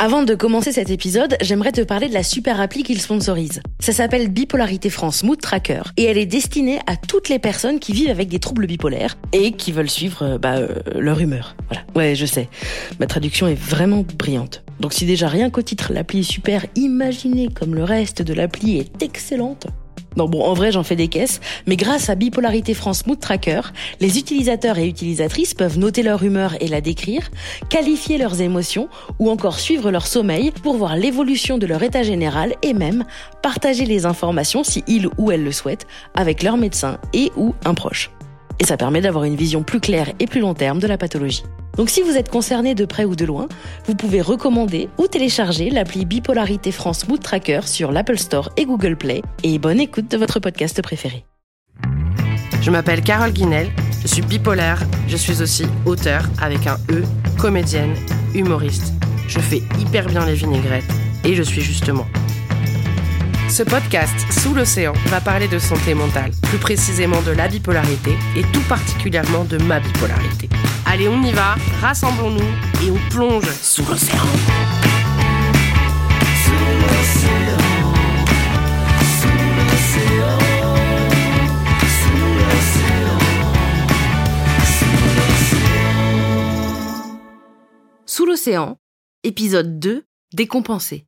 Avant de commencer cet épisode, j'aimerais te parler de la super appli qu'il sponsorise. Ça s'appelle Bipolarité France Mood Tracker et elle est destinée à toutes les personnes qui vivent avec des troubles bipolaires et qui veulent suivre euh, bah, euh, leur humeur. Voilà. Ouais, je sais. Ma traduction est vraiment brillante. Donc si déjà rien qu'au titre l'appli est super, imaginez comme le reste de l'appli est excellente. Non, bon, en vrai, j'en fais des caisses, mais grâce à Bipolarité France Mood Tracker, les utilisateurs et utilisatrices peuvent noter leur humeur et la décrire, qualifier leurs émotions ou encore suivre leur sommeil pour voir l'évolution de leur état général et même partager les informations si ils ou elles le souhaitent avec leur médecin et ou un proche. Et ça permet d'avoir une vision plus claire et plus long terme de la pathologie. Donc si vous êtes concerné de près ou de loin, vous pouvez recommander ou télécharger l'appli Bipolarité France Mood Tracker sur l'Apple Store et Google Play. Et bonne écoute de votre podcast préféré. Je m'appelle Carole Guinel, je suis bipolaire, je suis aussi auteur avec un E, comédienne, humoriste. Je fais hyper bien les vinaigrettes et je suis justement ce podcast, Sous l'océan, va parler de santé mentale, plus précisément de la bipolarité et tout particulièrement de ma bipolarité. Allez, on y va, rassemblons-nous et on plonge sous l'océan. Sous l'océan, épisode 2, décompensé.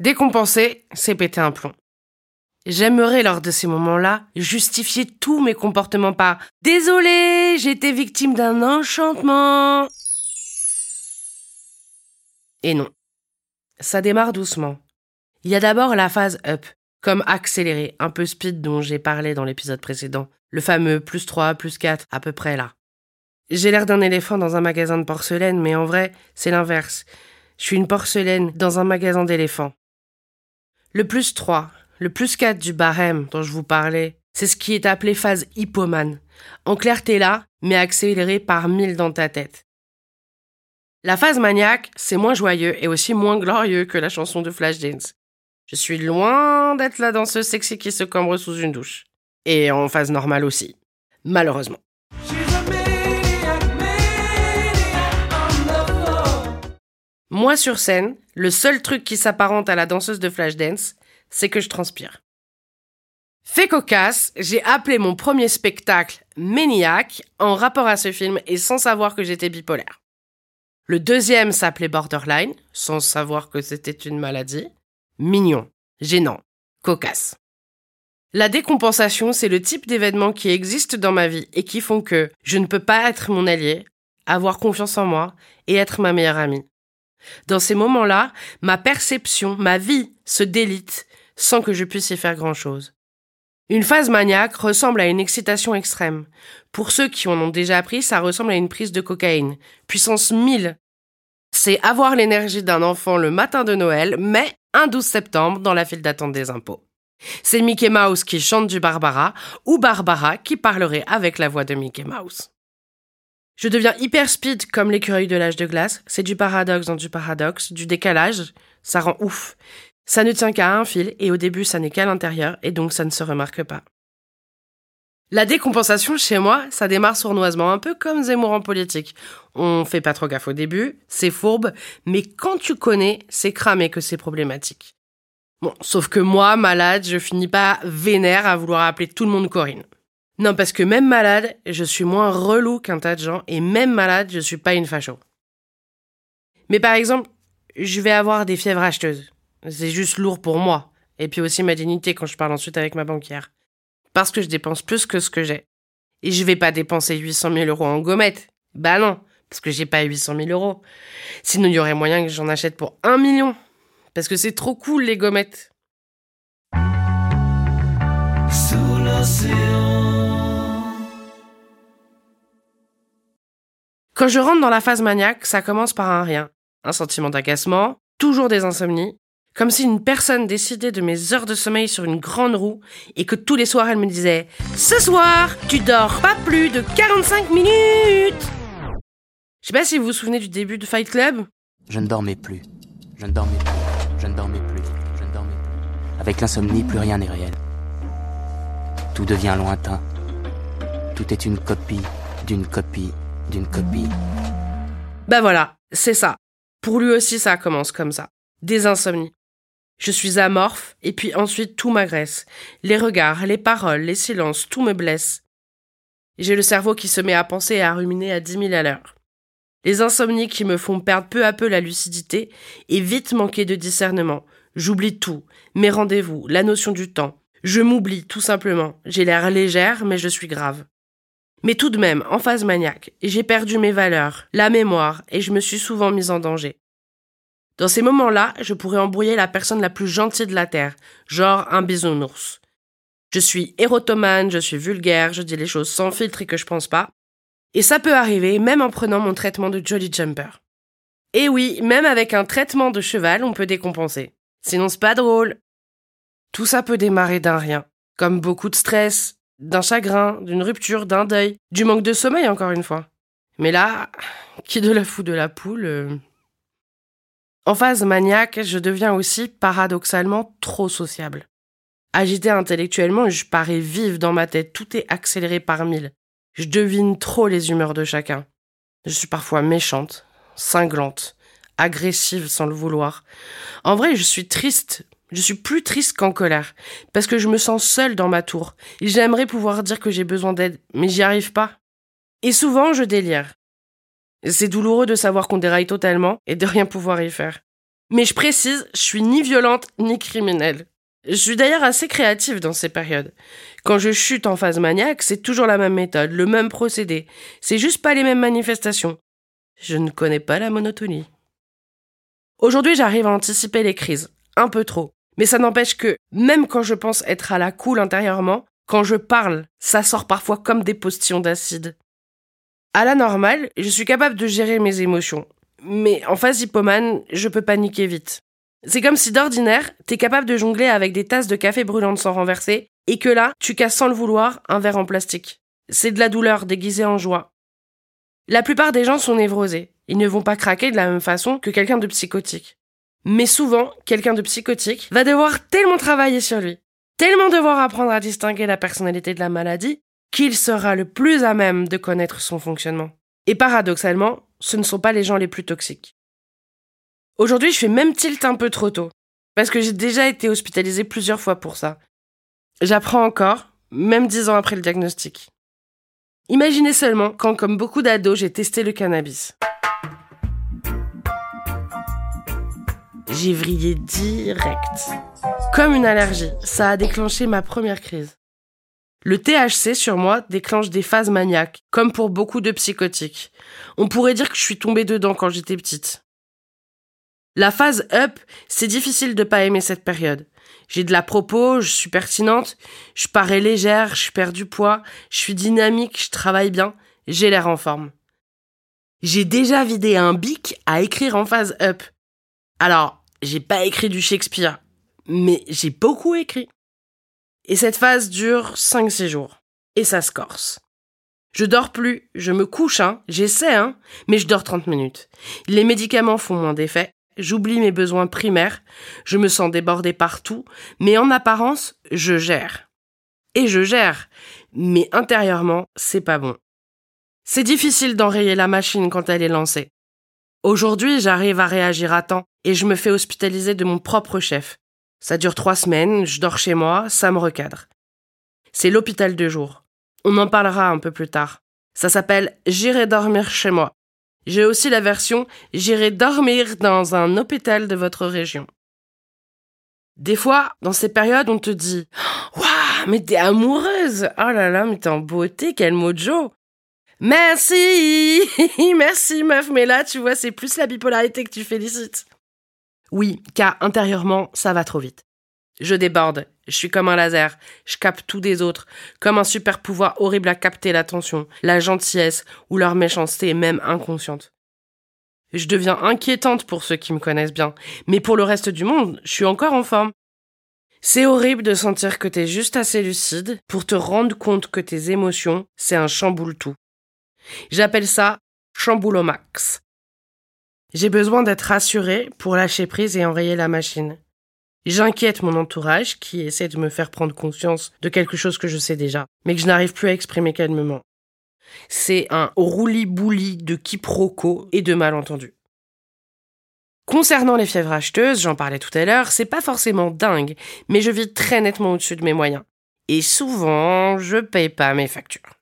Décompenser, c'est péter un plomb. J'aimerais lors de ces moments-là justifier tous mes comportements par Désolé, j'étais victime d'un enchantement. Et non. Ça démarre doucement. Il y a d'abord la phase up, comme accéléré, un peu speed dont j'ai parlé dans l'épisode précédent. Le fameux plus 3, plus 4, à peu près là. J'ai l'air d'un éléphant dans un magasin de porcelaine, mais en vrai, c'est l'inverse. Je suis une porcelaine dans un magasin d'éléphants. Le plus 3, le plus 4 du barème dont je vous parlais, c'est ce qui est appelé phase hypomane. En clair, t'es là, mais accéléré par mille dans ta tête. La phase maniaque, c'est moins joyeux et aussi moins glorieux que la chanson de Flashdance. Je suis loin d'être la danseuse sexy qui se cambre sous une douche. Et en phase normale aussi. Malheureusement. Moi sur scène, le seul truc qui s'apparente à la danseuse de Flashdance, c'est que je transpire. Fait cocasse, j'ai appelé mon premier spectacle Maniac en rapport à ce film et sans savoir que j'étais bipolaire. Le deuxième s'appelait Borderline, sans savoir que c'était une maladie. Mignon, gênant, cocasse. La décompensation, c'est le type d'événement qui existe dans ma vie et qui font que je ne peux pas être mon allié, avoir confiance en moi et être ma meilleure amie. Dans ces moments-là, ma perception, ma vie se délite sans que je puisse y faire grand-chose. Une phase maniaque ressemble à une excitation extrême. Pour ceux qui en ont déjà appris, ça ressemble à une prise de cocaïne. Puissance 1000. C'est avoir l'énergie d'un enfant le matin de Noël, mais un 12 septembre dans la file d'attente des impôts. C'est Mickey Mouse qui chante du Barbara ou Barbara qui parlerait avec la voix de Mickey Mouse. Je deviens hyper speed comme l'écureuil de l'âge de glace. C'est du paradoxe dans du paradoxe, du décalage. Ça rend ouf. Ça ne tient qu'à un fil et au début ça n'est qu'à l'intérieur et donc ça ne se remarque pas. La décompensation chez moi, ça démarre sournoisement, un peu comme Zemmour en politique. On fait pas trop gaffe au début, c'est fourbe, mais quand tu connais, c'est cramé que c'est problématique. Bon, sauf que moi, malade, je finis pas vénère à vouloir appeler tout le monde Corinne. Non, parce que même malade, je suis moins relou qu'un tas de gens, et même malade, je suis pas une facho. Mais par exemple, je vais avoir des fièvres acheteuses. C'est juste lourd pour moi, et puis aussi ma dignité quand je parle ensuite avec ma banquière. Parce que je dépense plus que ce que j'ai. Et je vais pas dépenser 800 000 euros en gommettes. Bah non, parce que j'ai pas 800 000 euros. Sinon, il y aurait moyen que j'en achète pour un million. Parce que c'est trop cool, les gommettes. Sous l'océan. Quand je rentre dans la phase maniaque, ça commence par un rien. Un sentiment d'agacement, toujours des insomnies, comme si une personne décidait de mes heures de sommeil sur une grande roue et que tous les soirs elle me disait Ce soir, tu dors pas plus de 45 minutes Je sais pas si vous vous souvenez du début de Fight Club. Je ne dormais plus. Je ne dormais plus. Je ne dormais plus. Je ne dormais plus. Avec l'insomnie, plus rien n'est réel. Tout devient lointain. Tout est une copie d'une copie d'une copie. Bah voilà, c'est ça. Pour lui aussi, ça commence comme ça. Des insomnies. Je suis amorphe, et puis ensuite tout m'agresse. Les regards, les paroles, les silences, tout me blesse. J'ai le cerveau qui se met à penser et à ruminer à dix mille à l'heure. Les insomnies qui me font perdre peu à peu la lucidité et vite manquer de discernement. J'oublie tout, mes rendez-vous, la notion du temps. Je m'oublie, tout simplement. J'ai l'air légère, mais je suis grave. Mais tout de même, en phase maniaque, j'ai perdu mes valeurs, la mémoire, et je me suis souvent mise en danger. Dans ces moments-là, je pourrais embrouiller la personne la plus gentille de la Terre, genre un bisounours. Je suis érotomane, je suis vulgaire, je dis les choses sans filtre et que je pense pas. Et ça peut arriver même en prenant mon traitement de Jolly Jumper. Et oui, même avec un traitement de cheval, on peut décompenser. Sinon c'est pas drôle. Tout ça peut démarrer d'un rien, comme beaucoup de stress, d'un chagrin, d'une rupture, d'un deuil, du manque de sommeil encore une fois. Mais là, qui de la fout de la poule euh, En phase maniaque, je deviens aussi paradoxalement trop sociable. Agité intellectuellement, je parais vive dans ma tête, tout est accéléré par mille. Je devine trop les humeurs de chacun. Je suis parfois méchante, cinglante, agressive sans le vouloir. En vrai, je suis triste. Je suis plus triste qu'en colère, parce que je me sens seule dans ma tour, et j'aimerais pouvoir dire que j'ai besoin d'aide, mais j'y arrive pas. Et souvent, je délire. C'est douloureux de savoir qu'on déraille totalement et de rien pouvoir y faire. Mais je précise, je suis ni violente ni criminelle. Je suis d'ailleurs assez créative dans ces périodes. Quand je chute en phase maniaque, c'est toujours la même méthode, le même procédé. C'est juste pas les mêmes manifestations. Je ne connais pas la monotonie. Aujourd'hui, j'arrive à anticiper les crises. Un peu trop. Mais ça n'empêche que, même quand je pense être à la cool intérieurement, quand je parle, ça sort parfois comme des postillons d'acide. À la normale, je suis capable de gérer mes émotions. Mais en phase hippomane, je peux paniquer vite. C'est comme si d'ordinaire, t'es capable de jongler avec des tasses de café brûlantes sans renverser, et que là, tu casses sans le vouloir un verre en plastique. C'est de la douleur déguisée en joie. La plupart des gens sont névrosés. Ils ne vont pas craquer de la même façon que quelqu'un de psychotique. Mais souvent, quelqu'un de psychotique va devoir tellement travailler sur lui, tellement devoir apprendre à distinguer la personnalité de la maladie, qu'il sera le plus à même de connaître son fonctionnement. Et paradoxalement, ce ne sont pas les gens les plus toxiques. Aujourd'hui, je fais même tilt un peu trop tôt, parce que j'ai déjà été hospitalisée plusieurs fois pour ça. J'apprends encore, même dix ans après le diagnostic. Imaginez seulement quand, comme beaucoup d'ados, j'ai testé le cannabis. J'ai vrillé direct. Comme une allergie, ça a déclenché ma première crise. Le THC sur moi déclenche des phases maniaques, comme pour beaucoup de psychotiques. On pourrait dire que je suis tombée dedans quand j'étais petite. La phase up, c'est difficile de pas aimer cette période. J'ai de la propos, je suis pertinente, je parais légère, je perds du poids, je suis dynamique, je travaille bien, j'ai l'air en forme. J'ai déjà vidé un bic à écrire en phase up. Alors, j'ai pas écrit du Shakespeare, mais j'ai beaucoup écrit. Et cette phase dure 5-6 jours. Et ça se corse. Je dors plus, je me couche, hein, j'essaie, hein, mais je dors 30 minutes. Les médicaments font moins d'effet, J'oublie mes besoins primaires, je me sens débordée partout, mais en apparence, je gère. Et je gère, mais intérieurement, c'est pas bon. C'est difficile d'enrayer la machine quand elle est lancée. Aujourd'hui, j'arrive à réagir à temps et je me fais hospitaliser de mon propre chef. Ça dure trois semaines, je dors chez moi, ça me recadre. C'est l'hôpital de jour. On en parlera un peu plus tard. Ça s'appelle J'irai dormir chez moi. J'ai aussi la version J'irai dormir dans un hôpital de votre région. Des fois, dans ces périodes, on te dit Waouh, mais t'es amoureuse Oh là là, mais t'es en beauté, quel mojo Merci Merci meuf, mais là, tu vois, c'est plus la bipolarité que tu félicites. Oui, car intérieurement, ça va trop vite. Je déborde, je suis comme un laser, je capte tout des autres, comme un super pouvoir horrible à capter l'attention, la gentillesse ou leur méchanceté même inconsciente. Je deviens inquiétante pour ceux qui me connaissent bien, mais pour le reste du monde, je suis encore en forme. C'est horrible de sentir que t'es juste assez lucide pour te rendre compte que tes émotions, c'est un chamboule tout. J'appelle ça chamboule au max. J'ai besoin d'être rassurée pour lâcher prise et enrayer la machine. J'inquiète mon entourage qui essaie de me faire prendre conscience de quelque chose que je sais déjà, mais que je n'arrive plus à exprimer calmement. C'est un roulis-bouli de quiproquos et de malentendus. Concernant les fièvres acheteuses, j'en parlais tout à l'heure, c'est pas forcément dingue, mais je vis très nettement au-dessus de mes moyens. Et souvent, je paye pas mes factures.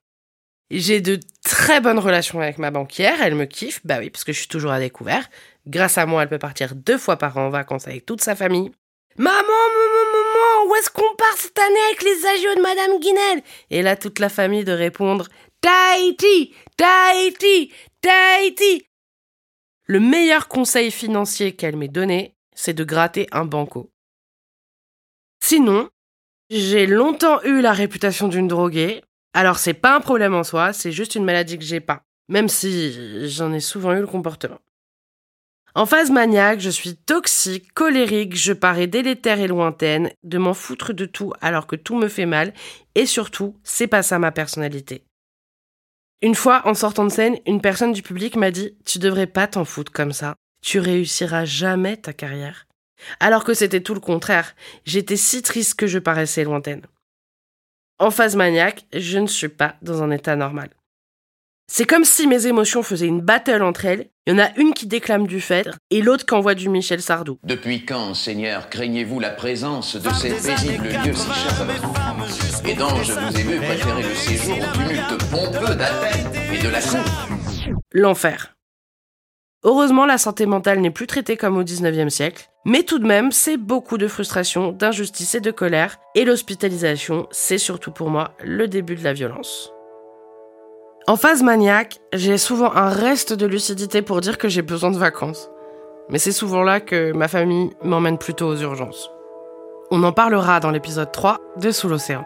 J'ai de très bonnes relations avec ma banquière, elle me kiffe, bah oui, parce que je suis toujours à découvert. Grâce à moi, elle peut partir deux fois par an en vacances avec toute sa famille. Maman, maman, maman, où est-ce qu'on part cette année avec les agios de Madame Guinel? Et là, toute la famille de répondre Tahiti, Tahiti, Tahiti. Le meilleur conseil financier qu'elle m'ait donné, c'est de gratter un banco. Sinon, j'ai longtemps eu la réputation d'une droguée. Alors c'est pas un problème en soi, c'est juste une maladie que j'ai pas. Même si j'en ai souvent eu le comportement. En phase maniaque, je suis toxique, colérique, je parais délétère et lointaine, de m'en foutre de tout alors que tout me fait mal, et surtout, c'est pas ça ma personnalité. Une fois, en sortant de scène, une personne du public m'a dit Tu devrais pas t'en foutre comme ça. Tu réussiras jamais ta carrière. Alors que c'était tout le contraire. J'étais si triste que je paraissais lointaine. En phase maniaque, je ne suis pas dans un état normal. C'est comme si mes émotions faisaient une battle entre elles. Il y en a une qui déclame du Phèdre et l'autre qui envoie du Michel Sardou. Depuis quand, Seigneur, craignez-vous la présence de ces paisibles lieux si chers à votre enfance Et dont je vous ai vu préférer le séjour au tumulte pompeux d'Athènes et de la cour L'enfer. Heureusement, la santé mentale n'est plus traitée comme au 19e siècle, mais tout de même, c'est beaucoup de frustration, d'injustice et de colère, et l'hospitalisation, c'est surtout pour moi le début de la violence. En phase maniaque, j'ai souvent un reste de lucidité pour dire que j'ai besoin de vacances. Mais c'est souvent là que ma famille m'emmène plutôt aux urgences. On en parlera dans l'épisode 3 de Sous l'océan.